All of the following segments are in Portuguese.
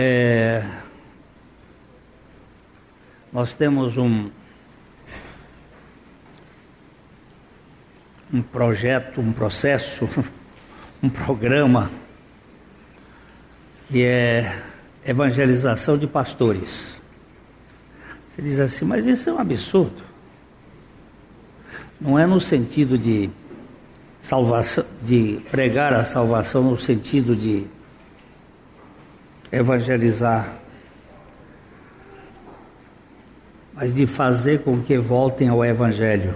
É, nós temos um, um projeto, um processo, um programa que é evangelização de pastores. Você diz assim, mas isso é um absurdo. Não é no sentido de salvação, de pregar a salvação no sentido de evangelizar, mas de fazer com que voltem ao evangelho.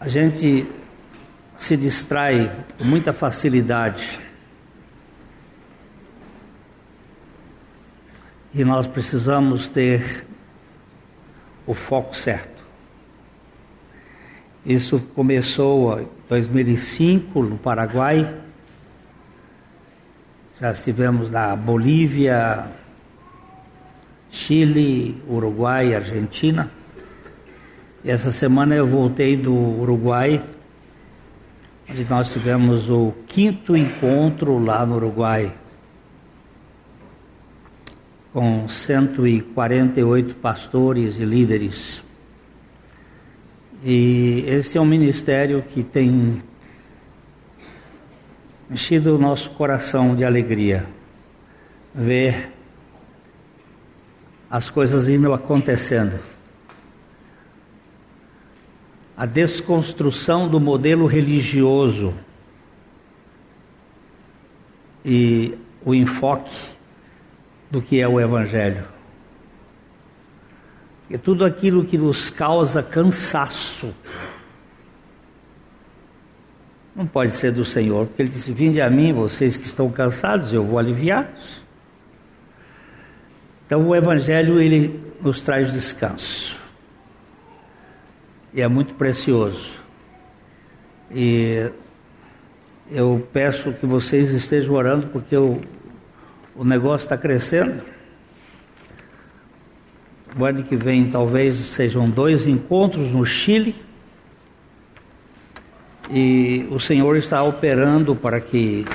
A gente se distrai com muita facilidade. E nós precisamos ter o foco certo. Isso começou em 2005 no Paraguai. Já estivemos na Bolívia, Chile, Uruguai, Argentina. E essa semana eu voltei do Uruguai, onde nós tivemos o quinto encontro lá no Uruguai, com 148 pastores e líderes. E esse é um ministério que tem enchido o nosso coração de alegria ver as coisas indo acontecendo a desconstrução do modelo religioso e o enfoque do que é o Evangelho. E tudo aquilo que nos causa cansaço não pode ser do Senhor, porque Ele disse: Vinde a mim, vocês que estão cansados, eu vou aliviá-los. Então, o Evangelho ele nos traz descanso e é muito precioso. E eu peço que vocês estejam orando porque o, o negócio está crescendo. O ano que vem talvez sejam dois encontros no Chile. E o Senhor está operando para que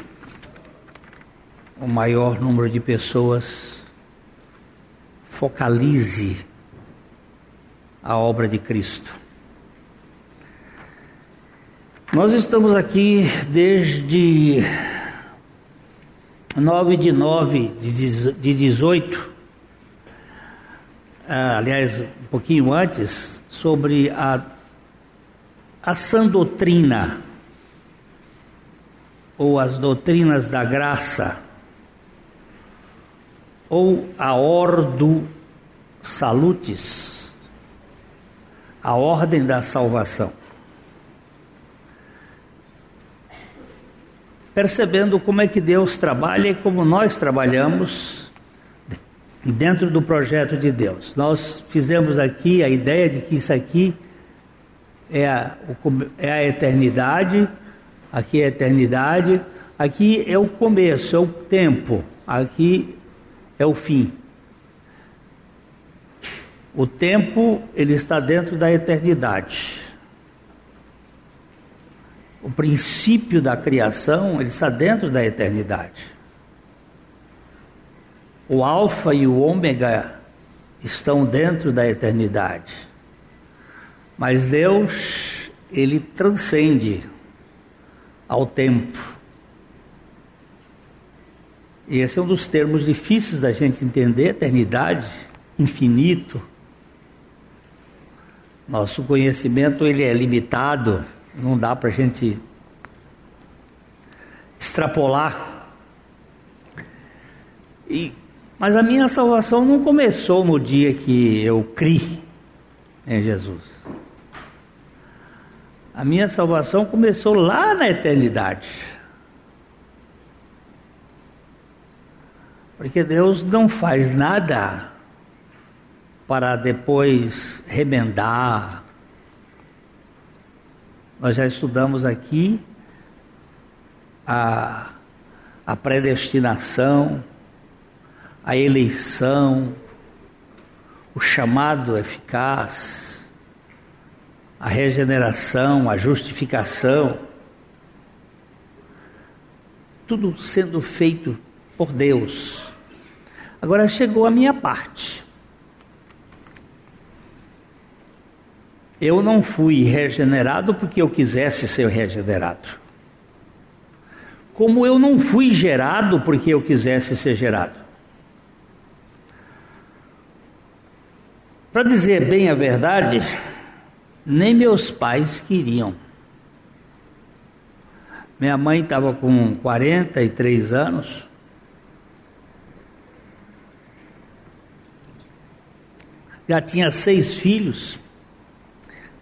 o maior número de pessoas focalize a obra de Cristo. Nós estamos aqui desde 9 de 9 de 18, ah, aliás, um pouquinho antes, sobre a, a sã doutrina, ou as doutrinas da graça, ou a ordo salutis, a ordem da salvação. percebendo como é que Deus trabalha e como nós trabalhamos dentro do projeto de Deus. Nós fizemos aqui a ideia de que isso aqui é a, é a eternidade, aqui é a eternidade, aqui é o começo, é o tempo, aqui é o fim. O tempo, ele está dentro da eternidade o princípio da criação, ele está dentro da eternidade. O alfa e o ômega estão dentro da eternidade. Mas Deus, ele transcende ao tempo. E esse é um dos termos difíceis da gente entender, eternidade, infinito. Nosso conhecimento ele é limitado não dá para a gente extrapolar. E, mas a minha salvação não começou no dia que eu criei em Jesus. A minha salvação começou lá na eternidade. Porque Deus não faz nada para depois remendar, nós já estudamos aqui a, a predestinação, a eleição, o chamado eficaz, a regeneração, a justificação. tudo sendo feito por Deus. Agora chegou a minha parte. Eu não fui regenerado porque eu quisesse ser regenerado. Como eu não fui gerado porque eu quisesse ser gerado. Para dizer bem a verdade, nem meus pais queriam. Minha mãe estava com 43 anos. Já tinha seis filhos.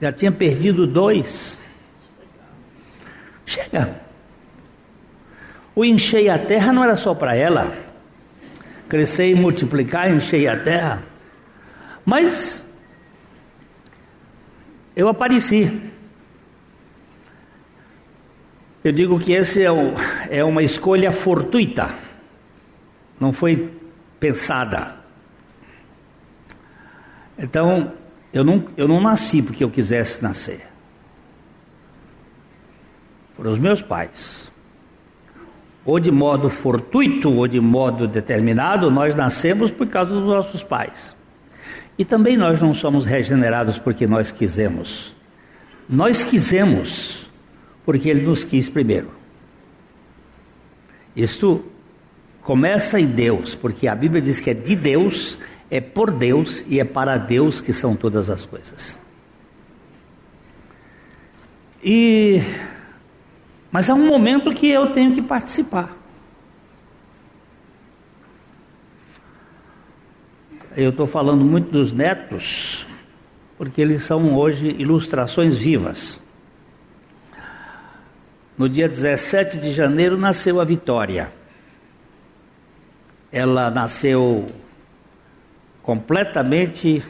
Já tinha perdido dois. Chega. O encher a terra não era só para ela. Crescer e multiplicar, encher a terra. Mas eu apareci. Eu digo que esse é, é uma escolha fortuita, não foi pensada. Então, eu não, eu não nasci porque eu quisesse nascer. Foram os meus pais. Ou de modo fortuito, ou de modo determinado, nós nascemos por causa dos nossos pais. E também nós não somos regenerados porque nós quisemos. Nós quisemos porque Ele nos quis primeiro. Isto começa em Deus, porque a Bíblia diz que é de Deus, é por Deus e é para Deus que são todas as coisas. E mas há um momento que eu tenho que participar. Eu estou falando muito dos netos, porque eles são hoje ilustrações vivas. No dia 17 de janeiro nasceu a Vitória. Ela nasceu completamente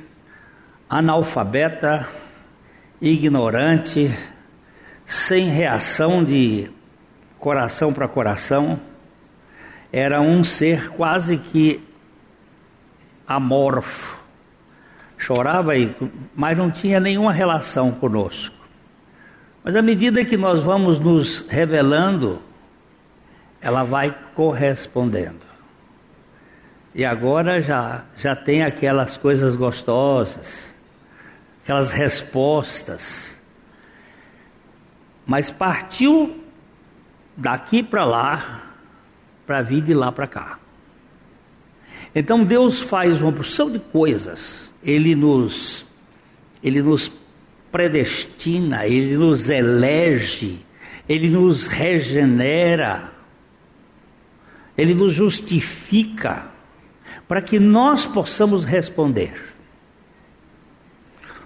analfabeta, ignorante, sem reação de coração para coração. Era um ser quase que amorfo. Chorava, mas não tinha nenhuma relação conosco. Mas à medida que nós vamos nos revelando, ela vai correspondendo. E agora já, já tem aquelas coisas gostosas, aquelas respostas. Mas partiu daqui para lá, para vir de lá para cá. Então Deus faz uma porção de coisas. Ele nos ele nos predestina, ele nos elege, ele nos regenera. Ele nos justifica para que nós possamos responder.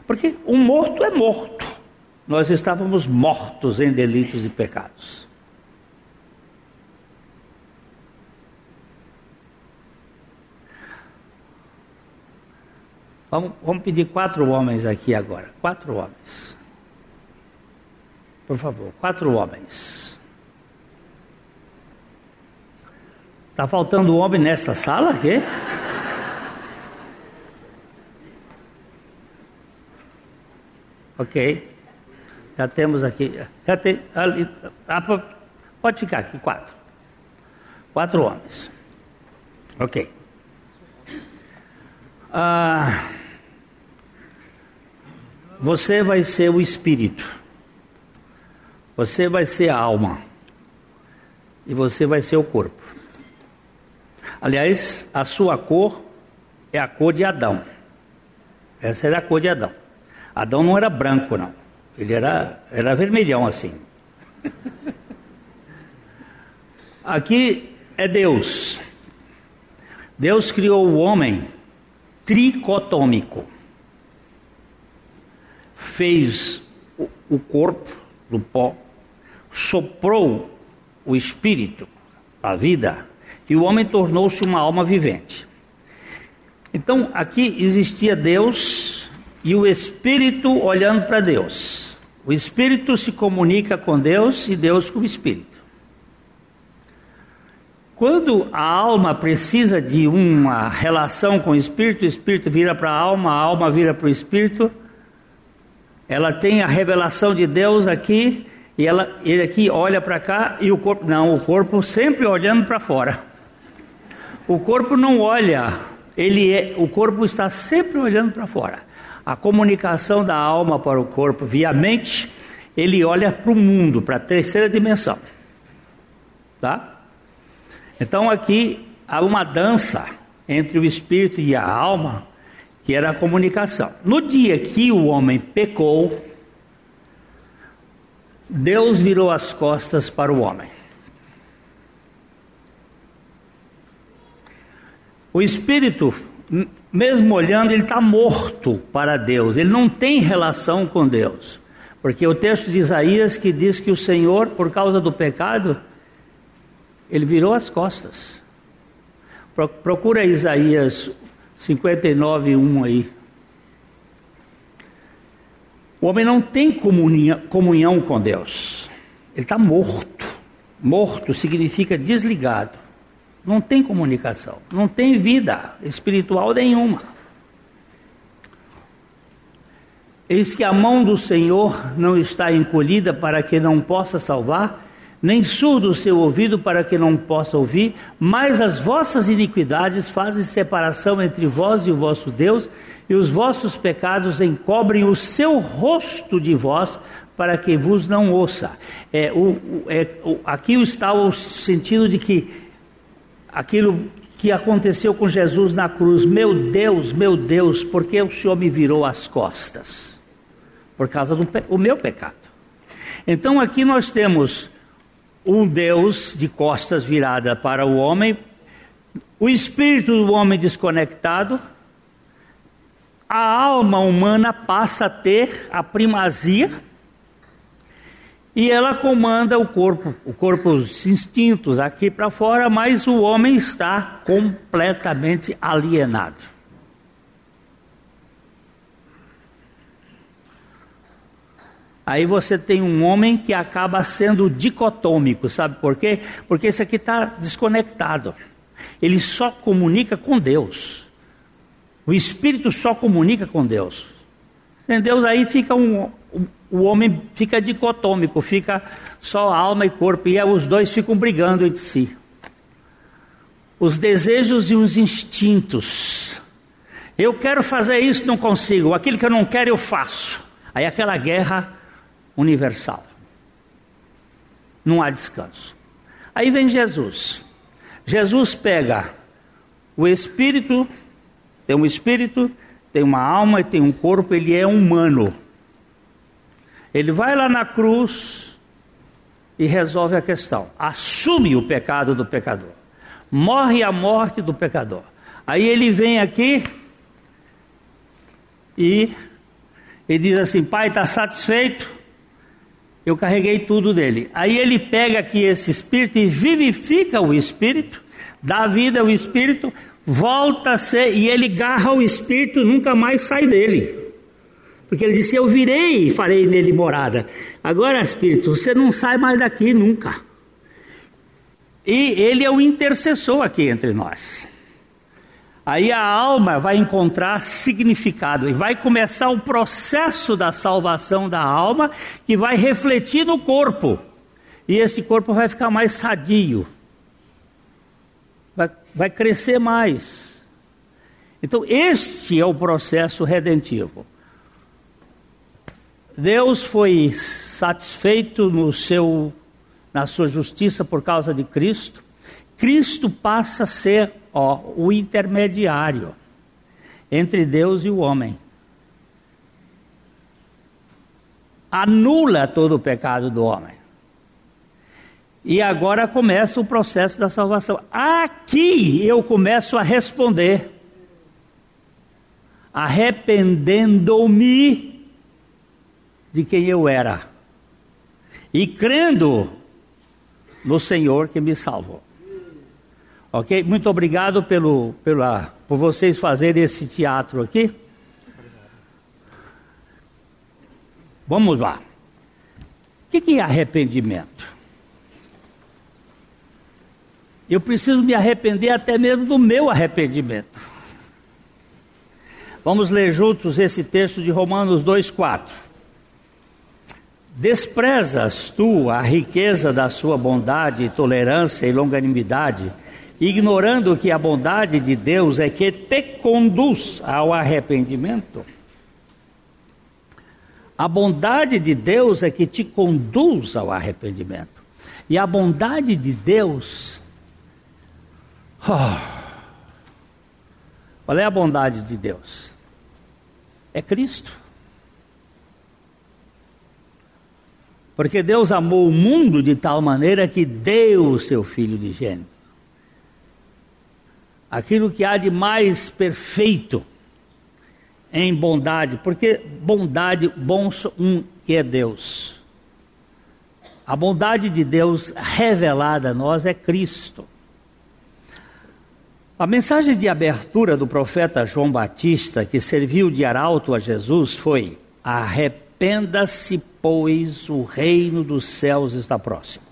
Porque um morto é morto. Nós estávamos mortos em delitos e pecados. Vamos, vamos pedir quatro homens aqui agora. Quatro homens. Por favor, quatro homens. Está faltando homem nessa sala aqui? ok. Já temos aqui. Já tem, ali, pode ficar aqui, quatro. Quatro homens. Ok. Ah. Você vai ser o espírito. Você vai ser a alma. E você vai ser o corpo. Aliás, a sua cor é a cor de Adão. Essa era a cor de Adão. Adão não era branco, não. Ele era, era vermelhão assim. Aqui é Deus. Deus criou o homem tricotômico fez o corpo do pó, soprou o espírito, a vida, e o homem tornou-se uma alma vivente. Então aqui existia Deus e o espírito olhando para Deus. O espírito se comunica com Deus e Deus com o espírito. Quando a alma precisa de uma relação com o espírito, o espírito vira para a alma, a alma vira para o espírito ela tem a revelação de Deus aqui E ela, ele aqui olha para cá e o corpo, não, o corpo sempre olhando para fora. O corpo não olha, ele é, o corpo está sempre olhando para fora. A comunicação da alma para o corpo via mente, ele olha para o mundo, para a terceira dimensão. Tá? Então aqui há uma dança entre o espírito e a alma, que era a comunicação. No dia que o homem pecou, Deus virou as costas para o homem. O espírito, mesmo olhando, ele está morto para Deus, ele não tem relação com Deus. Porque o texto de Isaías que diz que o Senhor, por causa do pecado, ele virou as costas. Procura Isaías 59, 1 aí. O homem não tem comunhão, comunhão com Deus. Ele está morto. Morto significa desligado. Não tem comunicação. Não tem vida espiritual nenhuma. Eis que a mão do Senhor não está encolhida para que não possa salvar, nem surdo o seu ouvido para que não possa ouvir, mas as vossas iniquidades fazem separação entre vós e o vosso Deus, e os vossos pecados encobrem o seu rosto de vós, para que vos não ouça. É, o, é, o, aqui está o sentido de que aquilo que aconteceu com Jesus na cruz, meu Deus, meu Deus, por que o Senhor me virou as costas? Por causa do o meu pecado. Então aqui nós temos um Deus de costas virada para o homem, o espírito do homem desconectado, a alma humana passa a ter a primazia e ela comanda o corpo, o corpo, os instintos aqui para fora, mas o homem está completamente alienado. Aí você tem um homem que acaba sendo dicotômico, sabe por quê? Porque esse aqui está desconectado. Ele só comunica com Deus. O espírito só comunica com Deus. Deus aí fica um, o homem fica dicotômico, fica só alma e corpo, e os dois ficam brigando entre si. Os desejos e os instintos. Eu quero fazer isso, não consigo. Aquilo que eu não quero, eu faço. Aí aquela guerra universal. Não há descanso. Aí vem Jesus. Jesus pega o espírito, tem um espírito, tem uma alma e tem um corpo, ele é humano. Ele vai lá na cruz e resolve a questão. Assume o pecado do pecador. Morre a morte do pecador. Aí ele vem aqui e, e diz assim: Pai, está satisfeito? Eu carreguei tudo dele. Aí ele pega aqui esse espírito e vivifica o espírito, dá vida ao espírito, volta a ser, e ele garra o espírito nunca mais sai dele. Porque ele disse: Eu virei e farei nele morada. Agora, espírito, você não sai mais daqui nunca. E ele é o intercessor aqui entre nós. Aí a alma vai encontrar significado e vai começar o processo da salvação da alma que vai refletir no corpo. E esse corpo vai ficar mais sadio, vai, vai crescer mais. Então, este é o processo redentivo. Deus foi satisfeito no seu, na sua justiça por causa de Cristo. Cristo passa a ser ó, o intermediário entre Deus e o homem. Anula todo o pecado do homem. E agora começa o processo da salvação. Aqui eu começo a responder. Arrependendo-me de quem eu era. E crendo no Senhor que me salvou. Ok? Muito obrigado pelo, pela, por vocês fazerem esse teatro aqui. Vamos lá. O que, que é arrependimento? Eu preciso me arrepender até mesmo do meu arrependimento. Vamos ler juntos esse texto de Romanos 2,4. Desprezas tu a riqueza da sua bondade, tolerância e longanimidade, ignorando que a bondade de Deus é que te conduz ao arrependimento? A bondade de Deus é que te conduz ao arrependimento. E a bondade de Deus. Oh, qual é a bondade de Deus? É Cristo. Porque Deus amou o mundo de tal maneira que deu o seu Filho de gênero. Aquilo que há de mais perfeito em bondade, porque bondade, bom um que é Deus. A bondade de Deus revelada a nós é Cristo. A mensagem de abertura do profeta João Batista, que serviu de arauto a Jesus, foi: Arrependa-se, pois o reino dos céus está próximo.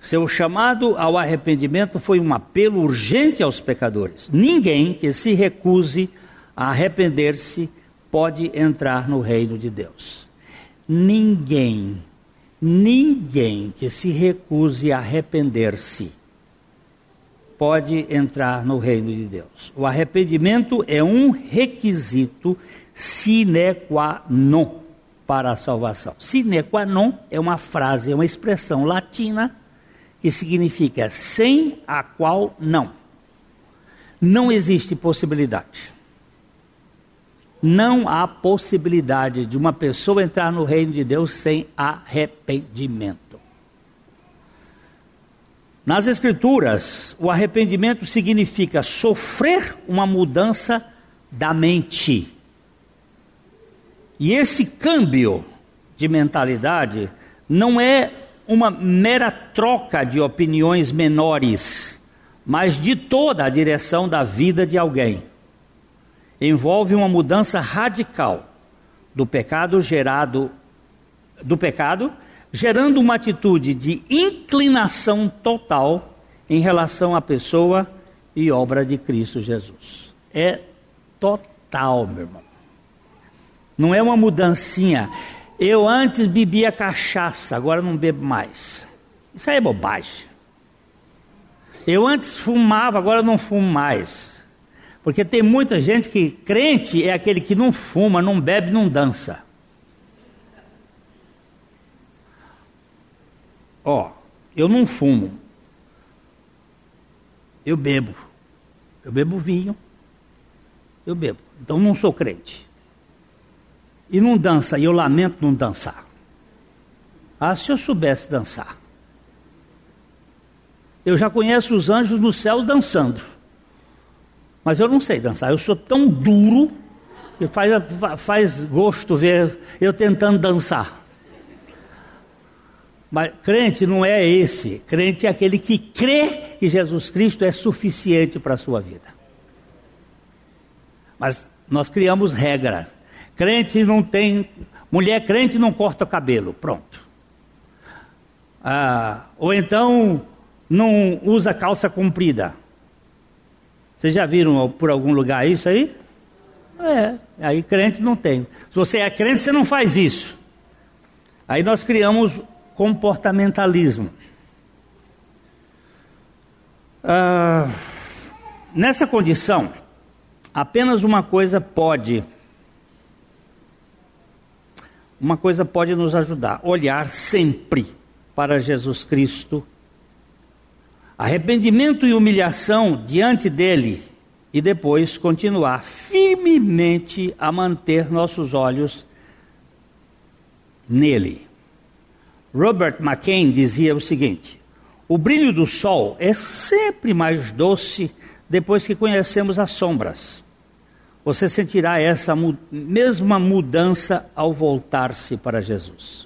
Seu chamado ao arrependimento foi um apelo urgente aos pecadores. Ninguém que se recuse a arrepender-se pode entrar no reino de Deus. Ninguém, ninguém que se recuse a arrepender-se pode entrar no reino de Deus. O arrependimento é um requisito sine qua non para a salvação. Sine qua non é uma frase, é uma expressão latina que significa sem a qual não. Não existe possibilidade. Não há possibilidade de uma pessoa entrar no reino de Deus sem arrependimento. Nas Escrituras, o arrependimento significa sofrer uma mudança da mente. E esse câmbio de mentalidade não é uma mera troca de opiniões menores, mas de toda a direção da vida de alguém. Envolve uma mudança radical do pecado gerado do pecado gerando uma atitude de inclinação total em relação à pessoa e obra de Cristo Jesus. É total, meu irmão. Não é uma mudancinha. Eu antes bebia cachaça, agora não bebo mais. Isso aí é bobagem. Eu antes fumava, agora não fumo mais. Porque tem muita gente que crente é aquele que não fuma, não bebe, não dança. Ó, eu não fumo. Eu bebo. Eu bebo vinho. Eu bebo. Então não sou crente. E não dança, e eu lamento não dançar. Ah, se eu soubesse dançar. Eu já conheço os anjos no céu dançando. Mas eu não sei dançar. Eu sou tão duro que faz, faz gosto ver eu tentando dançar. Mas crente não é esse. Crente é aquele que crê que Jesus Cristo é suficiente para a sua vida. Mas nós criamos regras. Crente não tem. Mulher crente não corta o cabelo. Pronto. Ah, ou então não usa calça comprida. Vocês já viram por algum lugar isso aí? É, aí crente não tem. Se você é crente, você não faz isso. Aí nós criamos comportamentalismo. Ah, nessa condição, apenas uma coisa pode, uma coisa pode nos ajudar: olhar sempre para Jesus Cristo. Arrependimento e humilhação diante dele e depois continuar firmemente a manter nossos olhos nele. Robert McCain dizia o seguinte: o brilho do sol é sempre mais doce depois que conhecemos as sombras. Você sentirá essa mesma mudança ao voltar-se para Jesus.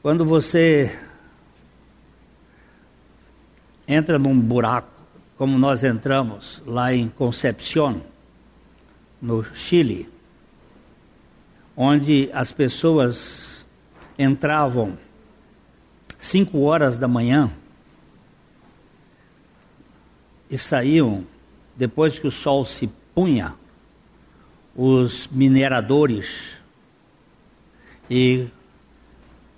Quando você entra num buraco, como nós entramos lá em Concepción, no Chile, onde as pessoas entravam cinco horas da manhã e saíam depois que o sol se punha, os mineradores e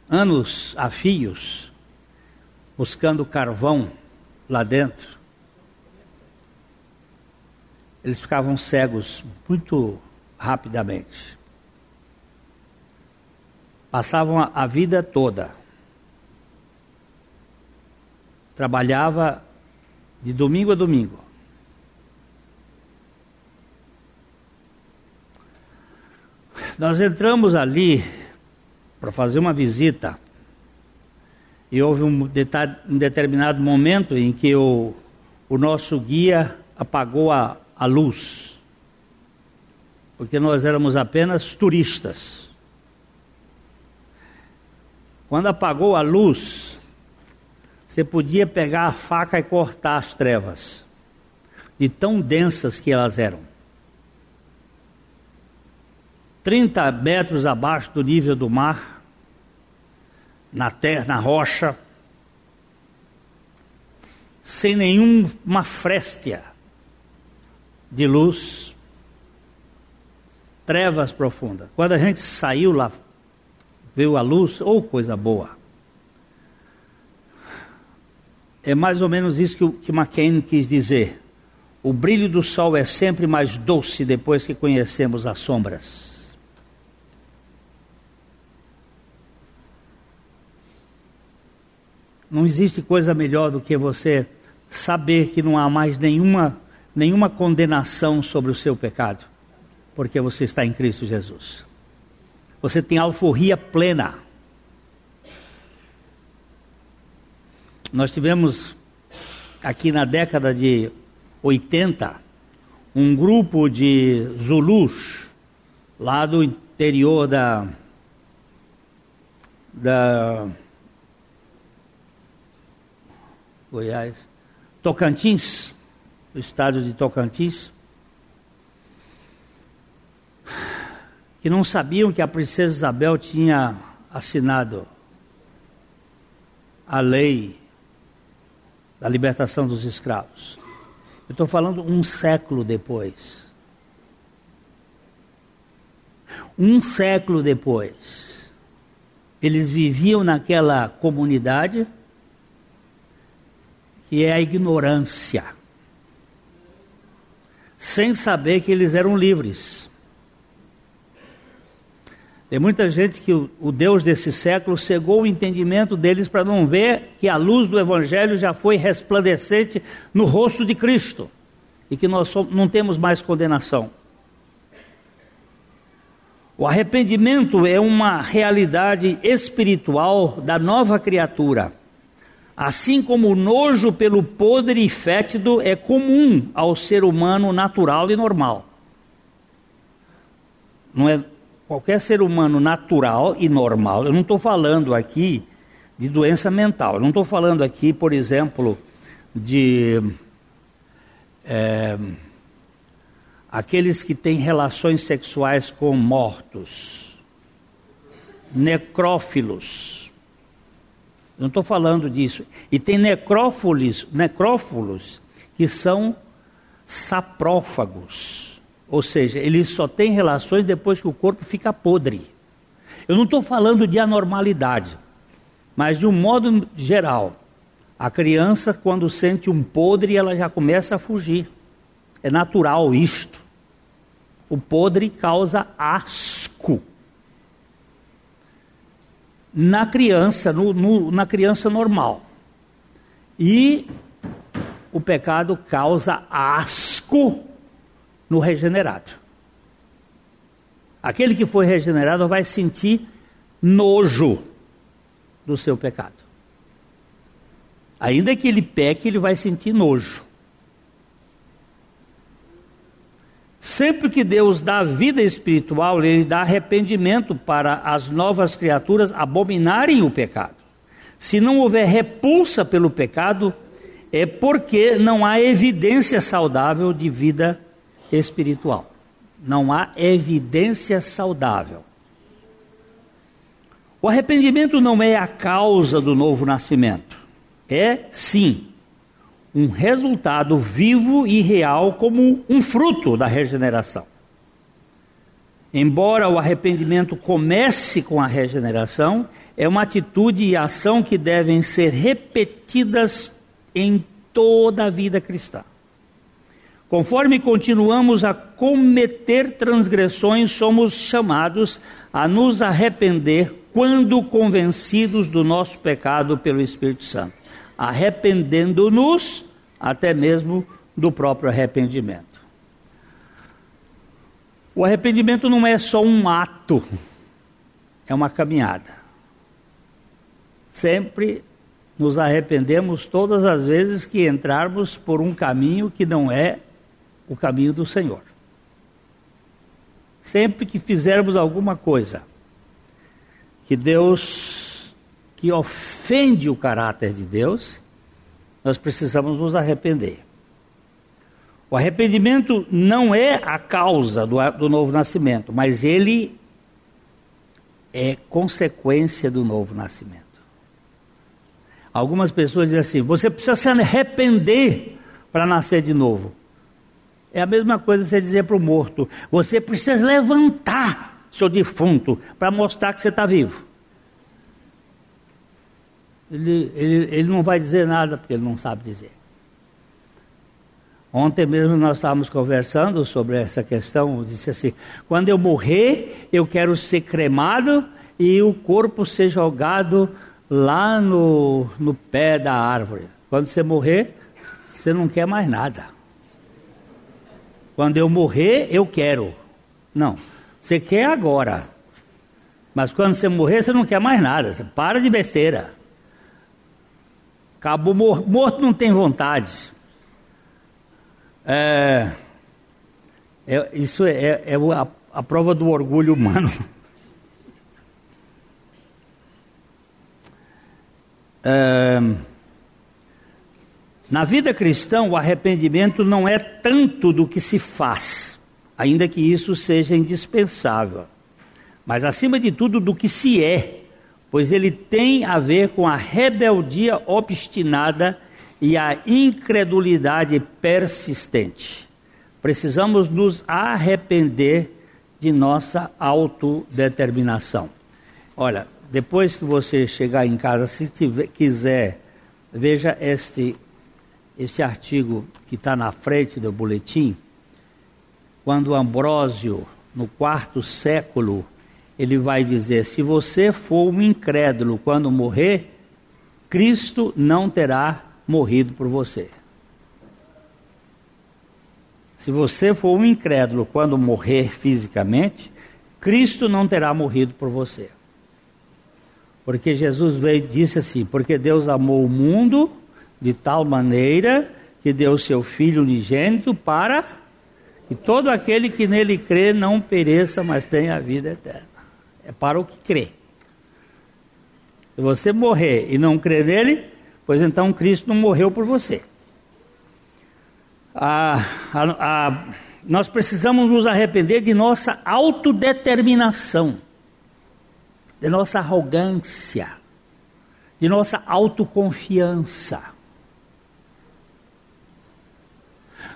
anos a fios buscando carvão lá dentro, eles ficavam cegos muito rapidamente. Passavam a, vida toda. Trabalhava de domingo a domingo. Nós entramos ali para fazer uma visita e houve um, um, determinado momento em que o, o nosso guia apagou a, a luz, porque nós éramos apenas turistas. Quando apagou a luz, você podia pegar a faca e cortar as trevas, de tão densas que elas eram. 30 metros abaixo do nível do mar, na terra, na rocha, sem nenhuma fréstia de luz, trevas profundas. Quando a gente saiu lá, viu a luz, ou oh, coisa boa. É mais ou menos isso que, que McCain quis dizer. O brilho do sol é sempre mais doce depois que conhecemos as sombras. Não existe coisa melhor do que você saber que não há mais nenhuma, nenhuma condenação sobre o seu pecado, porque você está em Cristo Jesus. Você tem alforria plena. Nós tivemos aqui na década de 80 um grupo de Zulus lá do interior da da Goiás, Tocantins, o estado de Tocantins, que não sabiam que a princesa Isabel tinha assinado a lei da libertação dos escravos. Eu estou falando um século depois. Um século depois. Eles viviam naquela comunidade que é a ignorância, sem saber que eles eram livres. Tem muita gente que o, Deus desse século cegou o entendimento deles para não ver que a luz do Evangelho já foi resplandecente no rosto de Cristo e que nós não temos mais condenação. O arrependimento é uma realidade espiritual da nova criatura. Assim como o nojo pelo podre e fétido é comum ao ser humano natural e normal. Não é qualquer ser humano natural e normal, eu não estou falando aqui de doença mental, eu não estou falando aqui, por exemplo, de é, aqueles que têm relações sexuais com mortos, necrófilos. Não estou falando disso. E tem necrófilos, necrófilos que são saprófagos ou seja, ele só tem relações depois que o corpo fica podre. Eu não estou falando de anormalidade, mas de um modo geral. A criança, quando sente um podre, ela já começa a fugir. É natural isto. O podre causa asco. Na criança, no, no, na criança normal. E o pecado causa asco no regenerado. Aquele que foi regenerado vai sentir nojo do seu pecado. Ainda que ele peque, ele vai sentir nojo. Sempre que Deus dá vida espiritual, Ele dá arrependimento para as novas criaturas abominarem o pecado. Se não houver repulsa pelo pecado, é porque não há evidência saudável de vida espiritual. Não há evidência saudável. O arrependimento não é a causa do novo nascimento. É, sim, um resultado vivo e real como um fruto da regeneração. Embora o arrependimento comece com a regeneração, é uma atitude e ação que devem ser repetidas em toda a vida cristã. Conforme continuamos a cometer transgressões, somos chamados a nos arrepender quando convencidos do nosso pecado pelo Espírito Santo, arrependendo-nos até mesmo do próprio arrependimento. O arrependimento não é só um ato, é uma caminhada. Sempre nos arrependemos todas as vezes que entrarmos por um caminho que não é o caminho do Senhor. Sempre que fizermos alguma coisa que Deus, que ofende o caráter de Deus, nós precisamos nos arrepender. O arrependimento não é a causa do, do novo nascimento, mas ele é consequência do novo nascimento. Algumas pessoas dizem assim: você precisa se arrepender para nascer de novo. É a mesma coisa você dizer para o morto: você precisa levantar seu defunto para mostrar que você está vivo. Ele, ele, ele não vai dizer nada porque ele não sabe dizer. Ontem mesmo nós estávamos conversando sobre essa questão. Disse assim: quando eu morrer, eu quero ser cremado e o corpo ser jogado lá no, no pé da árvore. Quando você morrer, você não quer mais nada. Quando eu morrer, eu quero. Não, você quer agora. Mas quando você morrer, você não quer mais nada. Você para de besteira. Acabou morto, não tem vontade. É, é, isso é, é a, a prova do orgulho humano. É, na vida cristã, o arrependimento não é tanto do que se faz, ainda que isso seja indispensável, mas acima de tudo do que se é, pois ele tem a ver com a rebeldia obstinada e a incredulidade persistente. Precisamos nos arrepender de nossa autodeterminação. Olha, depois que você chegar em casa, se tiver, quiser, veja este, este artigo que está na frente do boletim. Quando Ambrósio, no quarto século, ele vai dizer: se você for um incrédulo quando morrer, Cristo não terá morrido por você. Se você for um incrédulo quando morrer fisicamente, Cristo não terá morrido por você. Porque Jesus veio e disse assim: porque Deus amou o mundo de tal maneira que deu seu Filho unigênito para que todo aquele que nele crê não pereça, mas tenha a vida eterna. É para o que crê. Se você morrer e não crer nele, pois então Cristo não morreu por você. Ah, nós precisamos nos arrepender de nossa autodeterminação, de nossa arrogância, de nossa autoconfiança,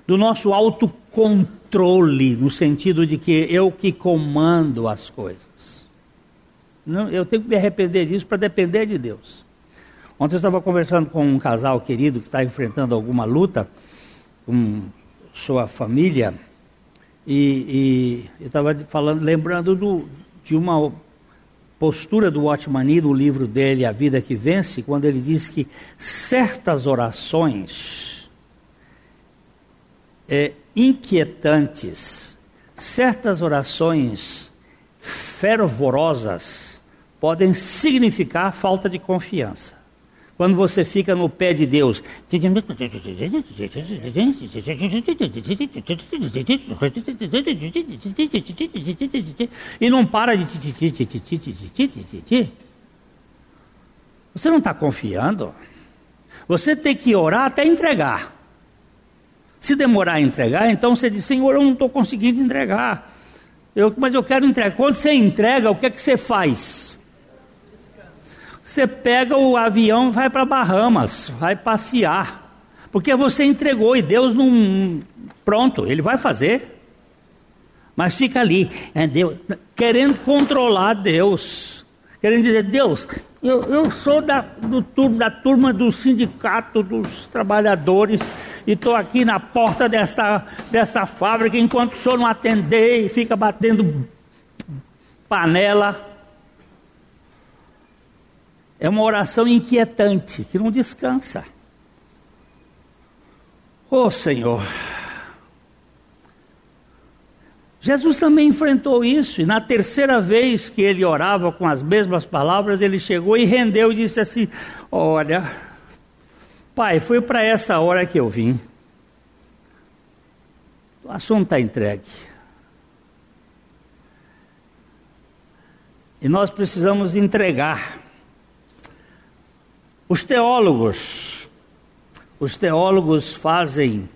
do nosso autocontrole, no sentido de que eu que comando as coisas. Eu tenho que me arrepender disso para depender de Deus. Ontem eu estava conversando com um casal querido que está enfrentando alguma luta com sua família e, e eu estava falando, lembrando do, de uma postura do Nee no livro dele A Vida que Vence, quando ele diz que certas orações é, inquietantes, certas orações fervorosas podem significar falta de confiança. Quando você fica no pé de Deus. E não para de. Você não está confiando. Você tem que orar até entregar. Se demorar a entregar, então você diz: Senhor, eu não estou conseguindo entregar. Eu, mas eu quero entregar. Quando você entrega, o que é que você faz? Você pega o avião vai para Bahamas, vai passear. Porque você entregou e Deus não. Pronto, Ele vai fazer. Mas fica ali, é Deus, querendo controlar Deus. Querendo dizer, Deus, eu, eu sou da, do, da turma do sindicato dos trabalhadores e estou aqui na porta dessa, dessa fábrica, enquanto o senhor não atender e fica batendo panela. É uma oração inquietante, que não descansa. Oh Senhor. Jesus também enfrentou isso, e na terceira vez que ele orava com as mesmas palavras, ele chegou e rendeu e disse assim: Olha, pai, foi para essa hora que eu vim. O assunto está entregue. E nós precisamos entregar. Os teólogos, os teólogos fazem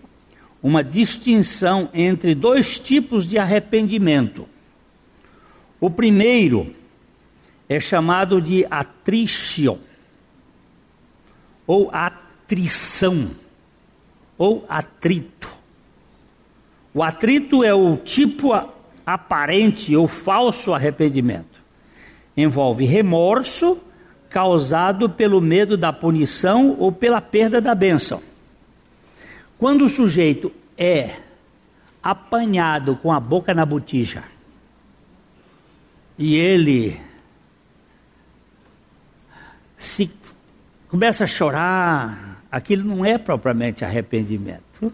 uma distinção entre dois tipos de arrependimento. O primeiro é chamado de atrition, ou atrição, ou atrito. O atrito é o tipo aparente ou falso arrependimento. Envolve remorso causado pelo medo da punição ou pela perda da bênção. Quando o sujeito é apanhado com a boca na botija e ele se começa a chorar, aquilo não é propriamente arrependimento.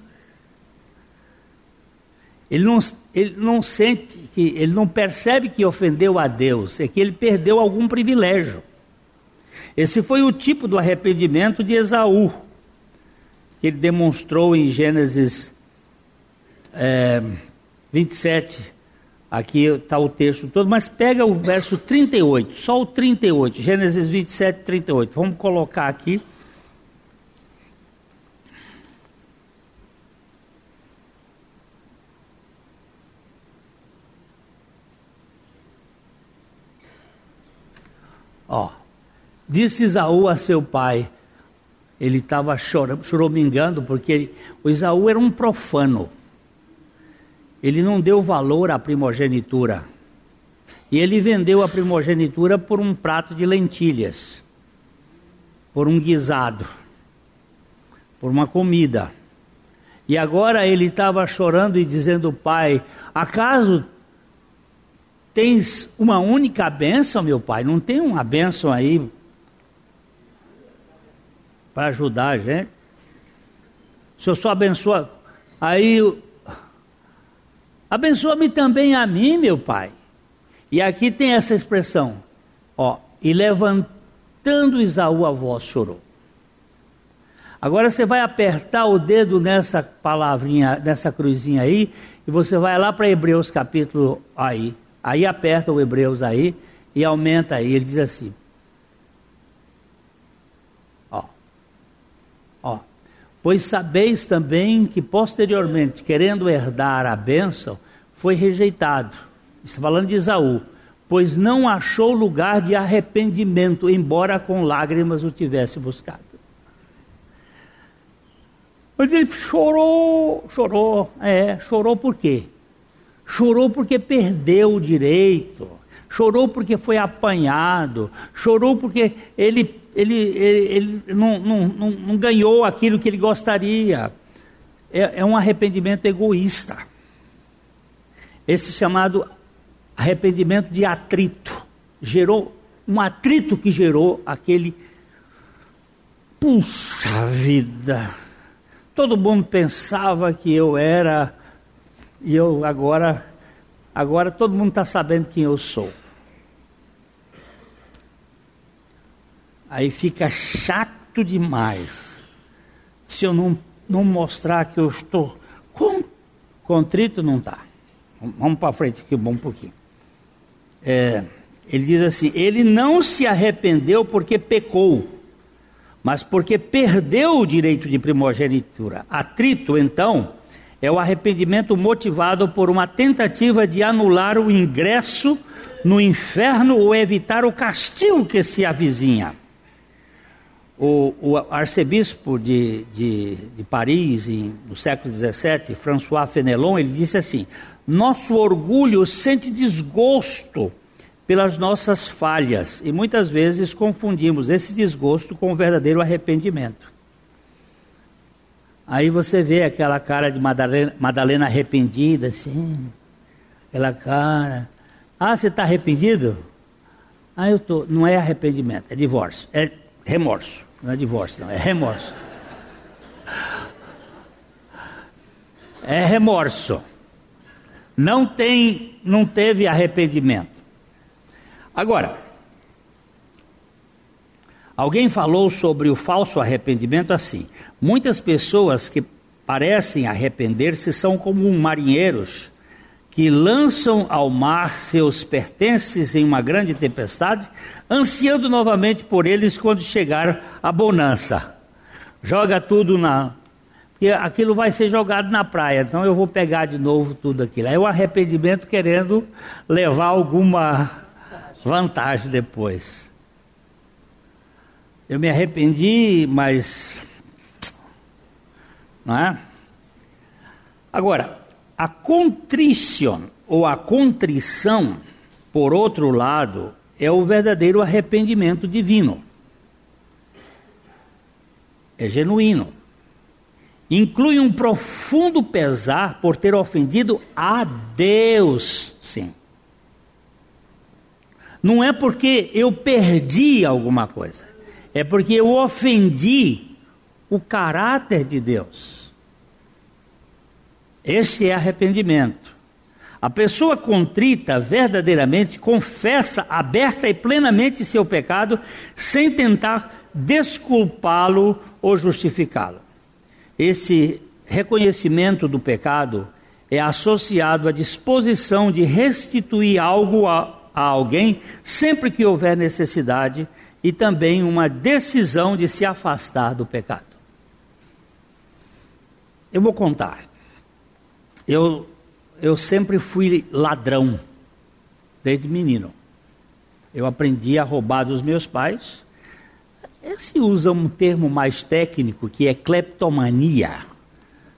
Ele não, ele não sente que, ele não percebe que ofendeu a Deus, é que ele perdeu algum privilégio. Esse foi o tipo do arrependimento de Esaú que ele demonstrou em Gênesis é, 27. Aqui está o texto todo, mas pega o verso 38, só o 38, Gênesis 27, 38. Vamos colocar aqui. Ó, disse Isaú a seu pai: ele estava choramingando porque ele, o Isaú era um profano. Ele não deu valor à primogenitura. E ele vendeu a primogenitura por um prato de lentilhas, por um guisado, por uma comida. E agora ele estava chorando e dizendo: Pai, acaso tens uma única bênção, meu pai? Não tem uma bênção aí para ajudar a gente. O Senhor só abençoa. Aí, abençoa-me também a mim, meu Pai. E aqui tem essa expressão, ó, e levantando Isaú a voz chorou. Agora você vai apertar o dedo nessa palavrinha, nessa cruzinha aí, e você vai lá para Hebreus capítulo aí. Aí aperta o Hebreus aí e aumenta aí. Ele diz assim: Pois sabeis também que posteriormente, querendo herdar a bênção, foi rejeitado. Está falando de Isaú. Pois não achou lugar de arrependimento, embora com lágrimas o tivesse buscado. Mas ele chorou, chorou, é, chorou por quê? Chorou porque perdeu o direito, chorou porque foi apanhado, chorou porque ele ele, ele, ele não, não, não, não, ganhou aquilo que ele gostaria. É, é um arrependimento egoísta. Esse chamado arrependimento de atrito. Gerou um atrito que gerou aquele. Puxa vida! Todo mundo pensava que eu era, e eu agora, agora todo mundo está sabendo quem eu sou. Aí fica chato demais. Se eu não, não mostrar que eu estou com, contrito, não está. Vamos para frente aqui um pouquinho. É, ele diz assim: ele não se arrependeu porque pecou, mas porque perdeu o direito de primogenitura. Atrito, então, é o arrependimento motivado por uma tentativa de anular o ingresso no inferno ou evitar o castigo que se avizinha. O, o arcebispo de, de, de Paris, em, no século XVII, François Fenelon, ele disse assim: Nosso orgulho sente desgosto pelas nossas falhas e muitas vezes confundimos esse desgosto com o verdadeiro arrependimento. Aí você vê aquela cara de Madalena, Madalena arrependida, assim, aquela cara. Ah, você está arrependido? Ah, eu tô. Não é arrependimento, é divórcio, é remorso. Não é divórcio, não, é remorso. É remorso. Não tem, não teve arrependimento. Agora, alguém falou sobre o falso arrependimento assim: muitas pessoas que parecem arrepender-se são como marinheiros que lançam ao mar seus pertences em uma grande tempestade, ansiando novamente por eles quando chegar a bonança. Joga tudo na. Porque aquilo vai ser jogado na praia, então eu vou pegar de novo tudo aquilo. É o arrependimento querendo levar alguma vantagem depois. Eu me arrependi, mas. Não é? Agora, a contrição ou a contrição, por outro lado, é o verdadeiro arrependimento divino. É genuíno. Inclui um profundo pesar por ter ofendido a Deus, sim. Não é porque eu perdi alguma coisa, é porque eu ofendi o caráter de Deus. Este é arrependimento. A pessoa contrita verdadeiramente confessa aberta e plenamente seu pecado, sem tentar desculpá-lo ou justificá-lo. Esse reconhecimento do pecado é associado à disposição de restituir algo a, a alguém sempre que houver necessidade e também uma decisão de se afastar do pecado. Eu vou contar. Eu, eu sempre fui ladrão, desde menino. Eu aprendi a roubar dos meus pais. Esse usa um termo mais técnico que é cleptomania,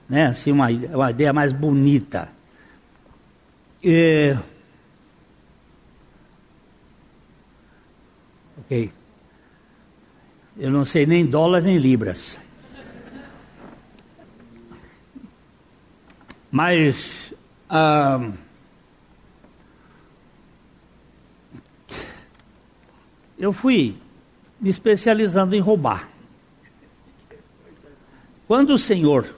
né? Assim, uma, uma ideia mais bonita. É... Ok. Eu não sei nem dólar nem libras. Mas ah, eu fui me especializando em roubar. Quando o Senhor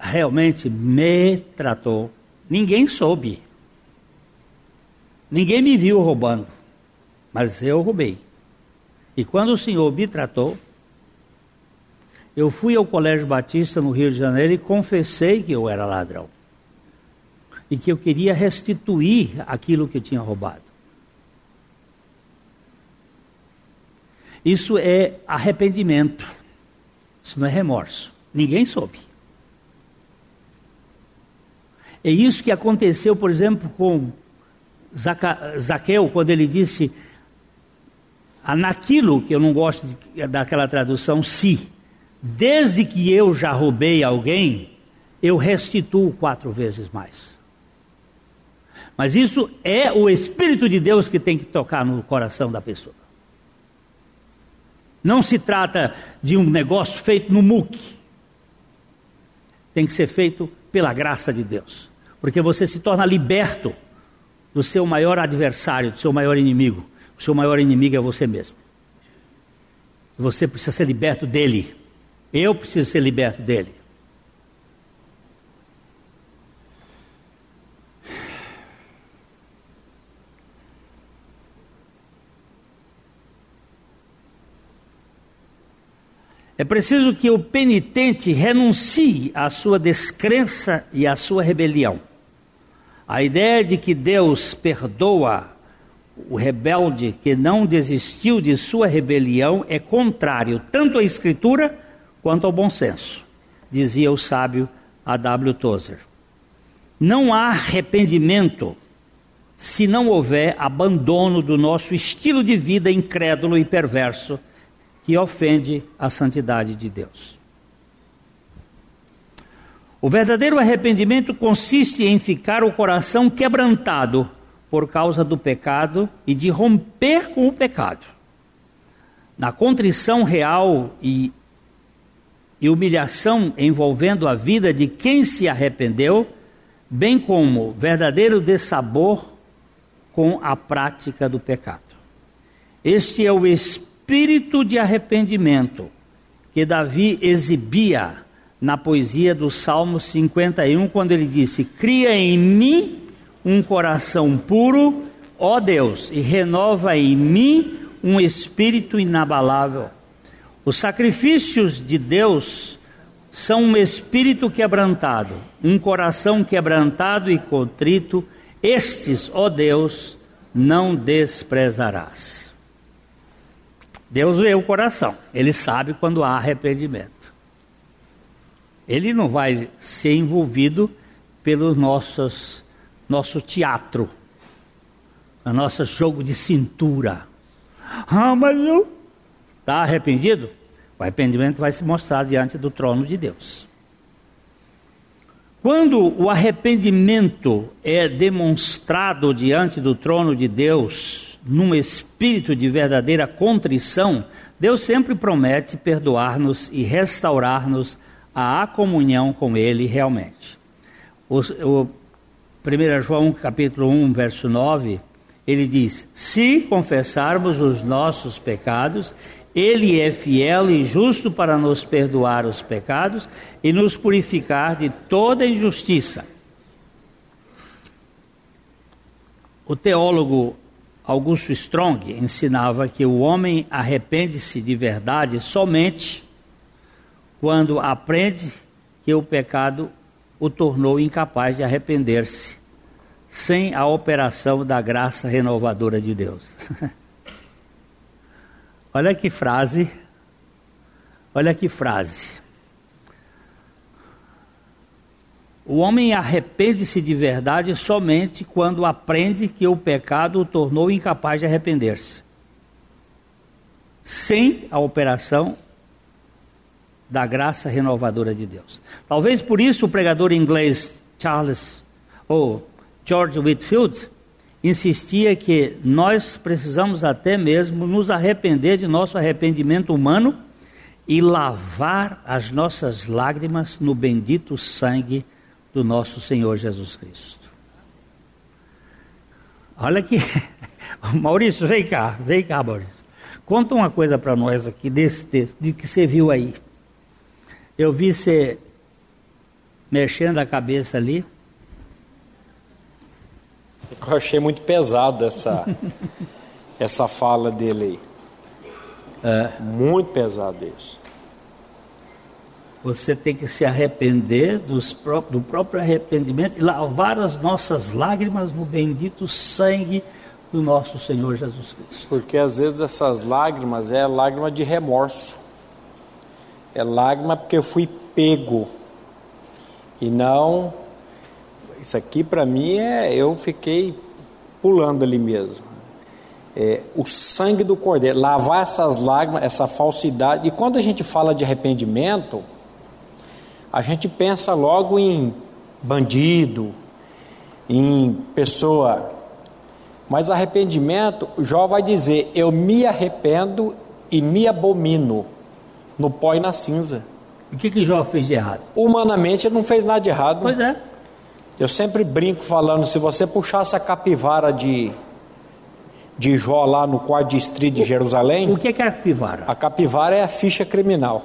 realmente me tratou, ninguém soube. Ninguém me viu roubando, mas eu roubei. E quando o Senhor me tratou, eu fui ao Colégio Batista no Rio de Janeiro e confessei que eu era ladrão e que eu queria restituir aquilo que eu tinha roubado. Isso é arrependimento, isso não é remorso. Ninguém soube. É isso que aconteceu, por exemplo, com Zaqueu, quando ele disse, naquilo que eu não gosto de, daquela tradução, se, desde que eu já roubei alguém, eu restituo quatro vezes mais. Mas isso é o Espírito de Deus que tem que tocar no coração da pessoa. Não se trata de um negócio feito no muque. Tem que ser feito pela graça de Deus. Porque você se torna liberto do seu maior adversário, do seu maior inimigo. O seu maior inimigo é você mesmo. Você precisa ser liberto dele. Eu preciso ser liberto dele. É preciso que o penitente renuncie à sua descrença e à sua rebelião. A ideia de que Deus perdoa o rebelde que não desistiu de sua rebelião é contrário tanto à Escritura quanto ao bom senso, dizia o sábio A.W. Tozer. Não há arrependimento se não houver abandono do nosso estilo de vida incrédulo e perverso que ofende a santidade de Deus. O verdadeiro arrependimento consiste em ficar o coração quebrantado por causa do pecado e de romper com o pecado. Na contrição real e, e humilhação envolvendo a vida de quem se arrependeu, bem como verdadeiro dessabor com a prática do pecado. Este é o espírito de arrependimento que Davi exibia na poesia do Salmo 51, quando ele disse: Cria em mim um coração puro, ó Deus, e renova em mim um espírito inabalável. Os sacrifícios de Deus são um espírito quebrantado, um coração quebrantado e contrito. Estes, ó Deus, não desprezarás. Deus vê o coração, ele sabe quando há arrependimento. Ele não vai ser envolvido pelo nossos, nosso teatro, a nosso jogo de cintura. Ah, mas eu. Está arrependido? O arrependimento vai se mostrar diante do trono de Deus. Quando o arrependimento é demonstrado diante do trono de Deus, num espírito de verdadeira contrição, Deus sempre promete perdoar-nos e restaurar-nos à comunhão com Ele realmente. O, o 1 João capítulo 1, verso 9, ele diz: Se confessarmos os nossos pecados, Ele é fiel e justo para nos perdoar os pecados e nos purificar de toda injustiça. O teólogo Augusto Strong ensinava que o homem arrepende-se de verdade somente quando aprende que o pecado o tornou incapaz de arrepender-se, sem a operação da graça renovadora de Deus. olha que frase, olha que frase. O homem arrepende-se de verdade somente quando aprende que o pecado o tornou incapaz de arrepender-se. Sem a operação da graça renovadora de Deus. Talvez por isso o pregador inglês Charles ou George Whitfield insistia que nós precisamos até mesmo nos arrepender de nosso arrependimento humano e lavar as nossas lágrimas no bendito sangue do nosso Senhor Jesus Cristo. Olha aqui, Maurício, vem cá, vem cá, Maurício. Conta uma coisa para nós aqui desse texto, de que você viu aí. Eu vi você mexendo a cabeça ali. Eu achei muito pesado essa, essa fala dele aí. É. Muito pesado isso. Você tem que se arrepender dos pró do próprio arrependimento e lavar as nossas lágrimas no bendito sangue do nosso Senhor Jesus Cristo. Porque às vezes essas lágrimas é lágrima de remorso é lágrima porque eu fui pego. E não, isso aqui para mim é, eu fiquei pulando ali mesmo. É, o sangue do cordeiro, lavar essas lágrimas, essa falsidade. E quando a gente fala de arrependimento, a gente pensa logo em bandido, em pessoa. Mas arrependimento, Jó vai dizer: Eu me arrependo e me abomino no pó e na cinza. O que que Jó fez de errado? Humanamente ele não fez nada de errado. Pois é. Eu sempre brinco falando, se você puxasse a capivara de de Jó lá no quarto distrito de Jerusalém. O que é, que é a capivara? A capivara é a ficha criminal.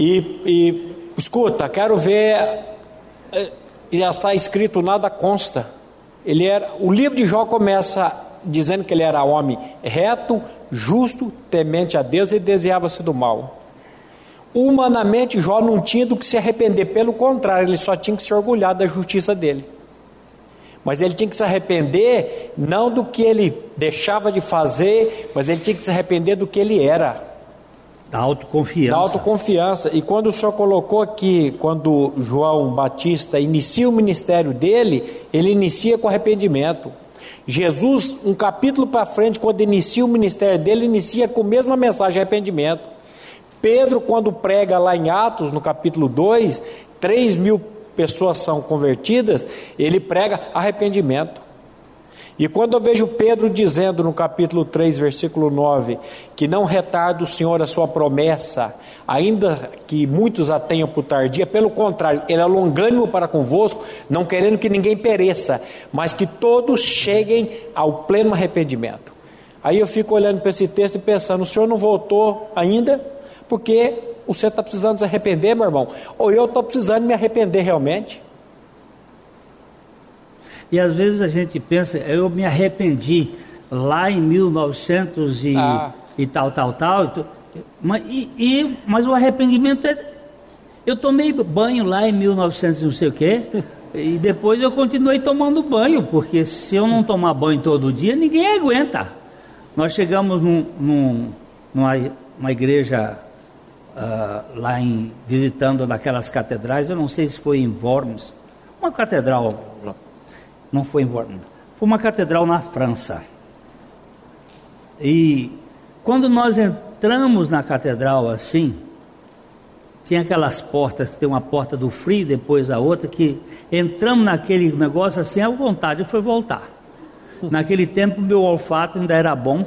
E, e escuta, quero ver. Eh, já está escrito nada consta. Ele era. O livro de Jó começa dizendo que ele era homem reto, justo, temente a Deus e desejava-se do mal. Humanamente, Jó não tinha do que se arrepender, pelo contrário, ele só tinha que se orgulhar da justiça dele. Mas ele tinha que se arrepender não do que ele deixava de fazer, mas ele tinha que se arrepender do que ele era. Da autoconfiança. Da autoconfiança. E quando o senhor colocou aqui, quando João Batista inicia o ministério dele, ele inicia com arrependimento. Jesus, um capítulo para frente, quando inicia o ministério dele, inicia com a mesma mensagem arrependimento. Pedro, quando prega lá em Atos, no capítulo 2, 3 mil pessoas são convertidas, ele prega arrependimento. E quando eu vejo Pedro dizendo no capítulo 3, versículo 9, que não retarda o Senhor a sua promessa, ainda que muitos a tenham por tardia, pelo contrário, ele é longânimo para convosco, não querendo que ninguém pereça, mas que todos cheguem ao pleno arrependimento. Aí eu fico olhando para esse texto e pensando: o Senhor não voltou ainda? Porque você está precisando se arrepender, meu irmão, ou eu estou precisando me arrepender realmente. E às vezes a gente pensa, eu me arrependi lá em 1900 e, ah. e tal, tal, tal. Mas, e, e, mas o arrependimento é. Eu tomei banho lá em 1900 e não sei o quê. E depois eu continuei tomando banho, porque se eu não tomar banho todo dia, ninguém aguenta. Nós chegamos num, num, numa, numa igreja uh, lá em, visitando naquelas catedrais, eu não sei se foi em Worms, uma catedral não foi em Worms, foi uma catedral na França. E quando nós entramos na catedral assim, tinha aquelas portas, que tem uma porta do frio, depois a outra, que entramos naquele negócio assim, a vontade foi voltar. Naquele tempo meu olfato ainda era bom,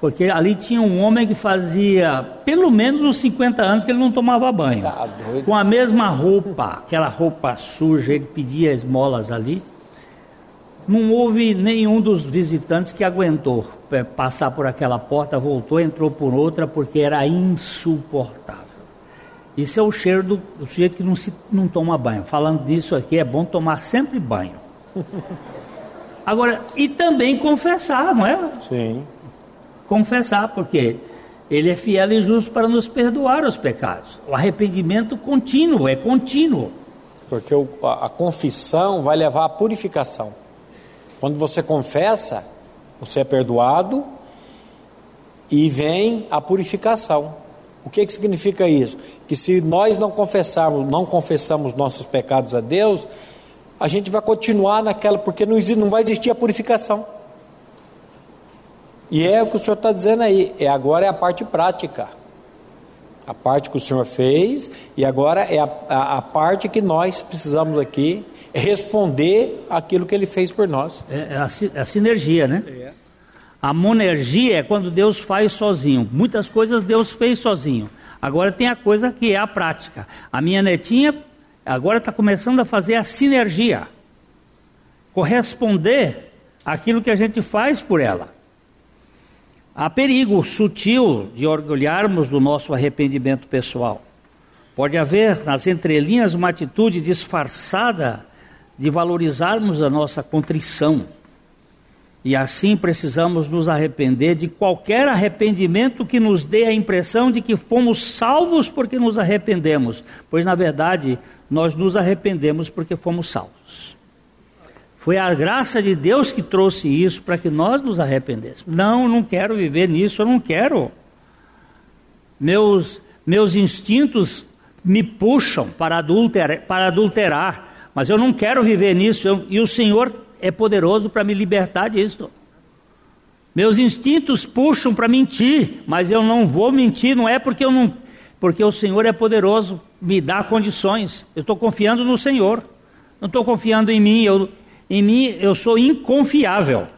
porque ali tinha um homem que fazia pelo menos uns 50 anos que ele não tomava banho. Tá com a mesma roupa, aquela roupa suja, ele pedia esmolas ali. Não houve nenhum dos visitantes que aguentou é, passar por aquela porta, voltou, entrou por outra, porque era insuportável. Isso é o cheiro do, do sujeito que não, se, não toma banho. Falando disso aqui, é bom tomar sempre banho. Agora, e também confessar, não é? Sim. Confessar, porque ele é fiel e justo para nos perdoar os pecados. O arrependimento contínuo, é contínuo. Porque a confissão vai levar à purificação. Quando você confessa, você é perdoado e vem a purificação. O que, que significa isso? Que se nós não confessarmos, não confessamos nossos pecados a Deus, a gente vai continuar naquela, porque não, existe, não vai existir a purificação. E é o que o Senhor está dizendo aí, é agora é a parte prática. A parte que o Senhor fez, e agora é a, a, a parte que nós precisamos aqui responder aquilo que ele fez por nós. É, é a, é a sinergia, né? É. A monergia é quando Deus faz sozinho. Muitas coisas Deus fez sozinho. Agora tem a coisa que é a prática. A minha netinha agora está começando a fazer a sinergia corresponder àquilo que a gente faz por ela. Há perigo sutil de orgulharmos do nosso arrependimento pessoal. Pode haver nas entrelinhas uma atitude disfarçada de valorizarmos a nossa contrição. E assim precisamos nos arrepender de qualquer arrependimento que nos dê a impressão de que fomos salvos porque nos arrependemos, pois na verdade nós nos arrependemos porque fomos salvos. Foi a graça de Deus que trouxe isso para que nós nos arrependêssemos. Não, não quero viver nisso, eu não quero. Meus, meus instintos me puxam para para adulterar mas eu não quero viver nisso, eu, e o Senhor é poderoso para me libertar disso. Meus instintos puxam para mentir, mas eu não vou mentir, não é porque eu não, porque o Senhor é poderoso, me dá condições. Eu estou confiando no Senhor, não estou confiando em mim. Eu, em mim eu sou inconfiável,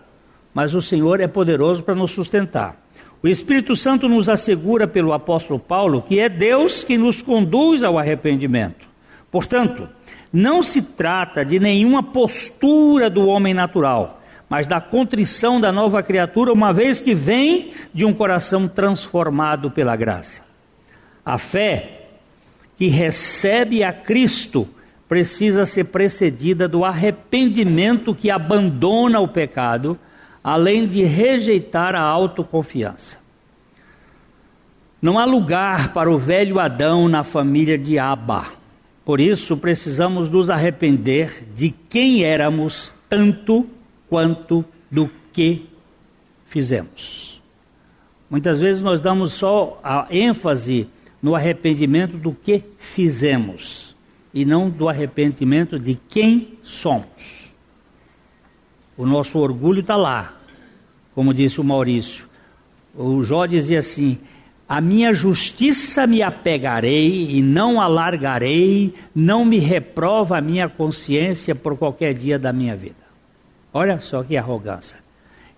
mas o Senhor é poderoso para nos sustentar. O Espírito Santo nos assegura pelo apóstolo Paulo que é Deus que nos conduz ao arrependimento. Portanto, não se trata de nenhuma postura do homem natural, mas da contrição da nova criatura, uma vez que vem de um coração transformado pela graça. A fé que recebe a Cristo precisa ser precedida do arrependimento que abandona o pecado, além de rejeitar a autoconfiança. Não há lugar para o velho Adão na família de Abba. Por isso, precisamos nos arrepender de quem éramos, tanto quanto do que fizemos. Muitas vezes nós damos só a ênfase no arrependimento do que fizemos e não do arrependimento de quem somos. O nosso orgulho está lá, como disse o Maurício. O Jó dizia assim: A minha justiça me apegarei e não alargarei, não me reprova a minha consciência por qualquer dia da minha vida. Olha só que arrogância.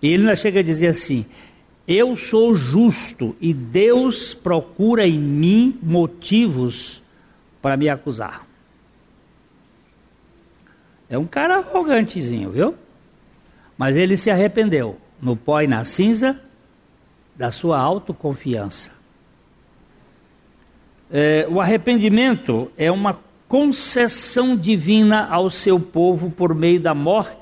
E ele ainda chega a dizer assim: Eu sou justo e Deus procura em mim motivos para me acusar. É um cara arrogantezinho, viu? Mas ele se arrependeu no pó e na cinza da sua autoconfiança. É, o arrependimento é uma concessão divina ao seu povo por meio da morte